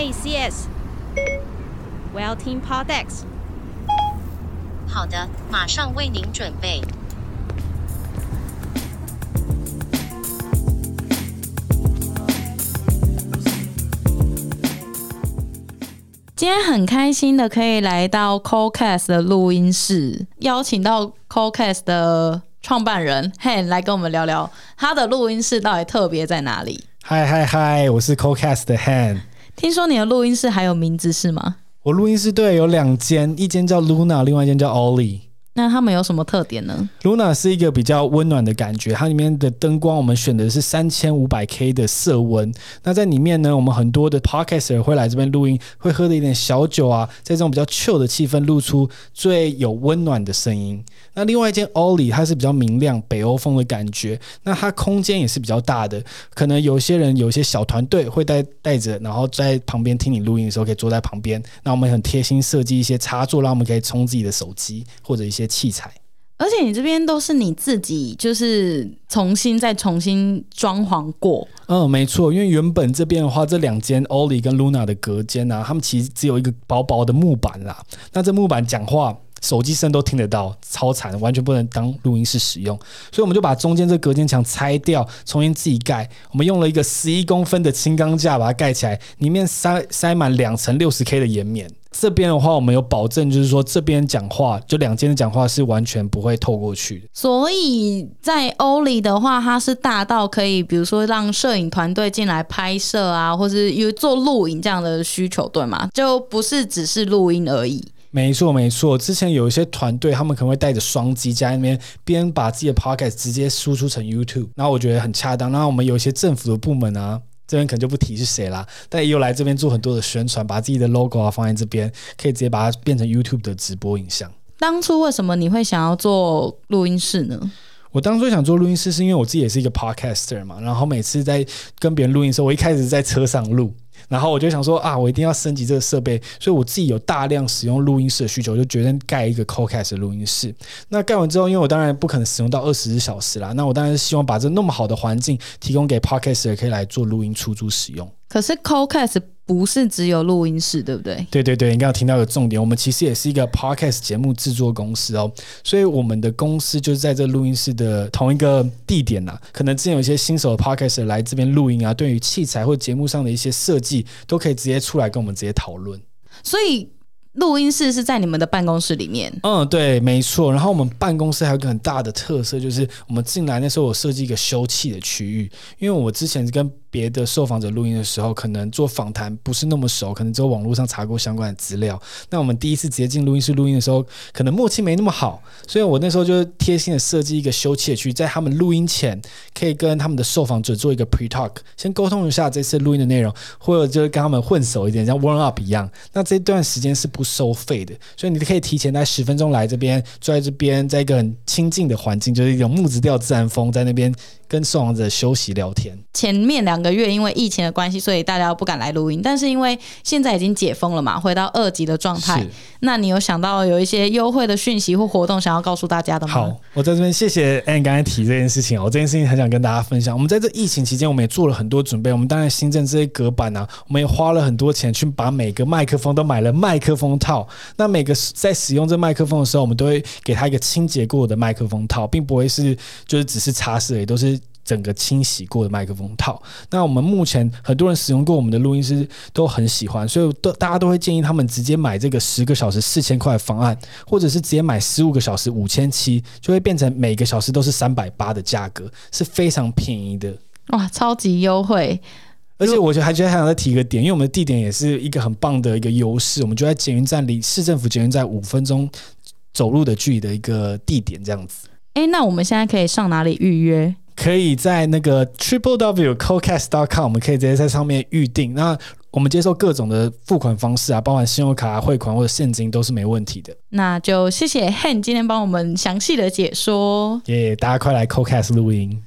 Hey CS，我要听 Podex。好的，马上为您准备。今天很开心的可以来到 CoCast 的录音室，邀请到 CoCast 的创办人 Han 来跟我们聊聊他的录音室到底特别在哪里。嗨嗨嗨，我是 CoCast 的 Han。听说你的录音室还有名字是吗？我录音室对有两间，一间叫 Luna，另外一间叫 Ollie。那他们有什么特点呢？Luna 是一个比较温暖的感觉，它里面的灯光我们选的是三千五百 K 的色温。那在里面呢，我们很多的 Podcaster 会来这边录音，会喝的一点小酒啊，在这种比较 chill 的气氛，录出最有温暖的声音。那另外一间 o l l i 它是比较明亮北欧风的感觉，那它空间也是比较大的，可能有些人有些小团队会带带着，然后在旁边听你录音的时候可以坐在旁边。那我们很贴心设计一些插座，让我们可以充自己的手机或者一些。些器材，而且你这边都是你自己，就是重新再重新装潢过。嗯，没错，因为原本这边的话，这两间 Ollie 跟 Luna 的隔间啊，他们其实只有一个薄薄的木板啦。那这木板讲话、手机声都听得到，超惨，完全不能当录音室使用。所以我们就把中间这隔间墙拆掉，重新自己盖。我们用了一个十一公分的轻钢架把它盖起来，里面塞塞满两层六十 K 的岩棉。这边的话，我们有保证，就是说这边讲话，就两间的讲话是完全不会透过去的。所以在欧里的话，它是大到可以，比如说让摄影团队进来拍摄啊，或是有做录影这样的需求，对吗？就不是只是录音而已。没错，没错。之前有一些团队，他们可能会带着双机在那边，边把自己的 podcast 直接输出成 YouTube，然后我觉得很恰当。然后我们有一些政府的部门啊。这边可能就不提是谁啦，但也有来这边做很多的宣传，把自己的 logo 啊放在这边，可以直接把它变成 YouTube 的直播影像。当初为什么你会想要做录音室呢？我当初想做录音室，是因为我自己也是一个 podcaster 嘛，然后每次在跟别人录音的时候，我一开始在车上录。然后我就想说啊，我一定要升级这个设备，所以我自己有大量使用录音室的需求，就决定盖一个 CoCast 录音室。那盖完之后，因为我当然不可能使用到二十四小时啦，那我当然是希望把这那么好的环境提供给 Podcaster 可以来做录音出租使用。可是 CoCast 不是只有录音室，对不对？对对对，你刚刚听到一个重点，我们其实也是一个 Podcast 节目制作公司哦，所以我们的公司就是在这录音室的同一个地点呐。可能之前有一些新手的 Podcaster 来这边录音啊，对于器材或节目上的一些设计，都可以直接出来跟我们直接讨论。所以。录音室是在你们的办公室里面。嗯，对，没错。然后我们办公室还有一个很大的特色，就是我们进来那时候，我设计一个休憩的区域，因为我之前跟别的受访者录音的时候，可能做访谈不是那么熟，可能只有网络上查过相关的资料。那我们第一次直接进录音室录音的时候，可能默契没那么好，所以我那时候就贴心的设计一个休憩区，在他们录音前可以跟他们的受访者做一个 pre talk，先沟通一下这次录音的内容，或者就是跟他们混熟一点，像 warm up 一样。那这段时间是不收费的，所以你可以提前在十分钟来这边，坐在这边，在一个很清静的环境，就是一种木质调自然风，在那边。跟受访者休息聊天。前面两个月因为疫情的关系，所以大家不敢来录音。但是因为现在已经解封了嘛，回到二级的状态。那你有想到有一些优惠的讯息或活动想要告诉大家的吗？好，我在这边谢谢 Anne 刚才提这件事情。我这件事情很想跟大家分享。我们在这疫情期间，我们也做了很多准备。我们当然新增这些隔板啊，我们也花了很多钱去把每个麦克风都买了麦克风套。那每个在使用这麦克风的时候，我们都会给他一个清洁过的麦克风套，并不会是就是只是擦拭，也都是。整个清洗过的麦克风套，那我们目前很多人使用过我们的录音师都很喜欢，所以都大家都会建议他们直接买这个十个小时四千块的方案，或者是直接买十五个小时五千七，就会变成每个小时都是三百八的价格，是非常便宜的。哇，超级优惠！而且我觉得还觉得还想再提一个点，因为我们的地点也是一个很棒的一个优势，我们就在捷运站离市政府捷运站五分钟走路的距离的一个地点，这样子。哎，那我们现在可以上哪里预约？可以在那个 triple w cocast dot com，我们可以直接在上面预定。那我们接受各种的付款方式啊，包含信用卡、汇款或者现金都是没问题的。那就谢谢 Han 今天帮我们详细的解说。耶，大家快来 cocast 录音。